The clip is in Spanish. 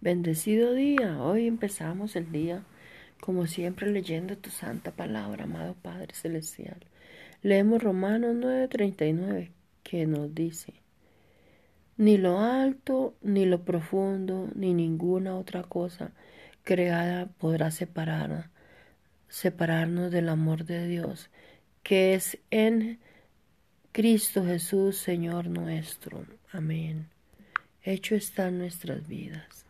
Bendecido día. Hoy empezamos el día, como siempre, leyendo tu santa palabra, amado Padre Celestial. Leemos Romanos 9:39, que nos dice, ni lo alto, ni lo profundo, ni ninguna otra cosa creada podrá separar, separarnos del amor de Dios, que es en Cristo Jesús, Señor nuestro. Amén. Hecho está en nuestras vidas.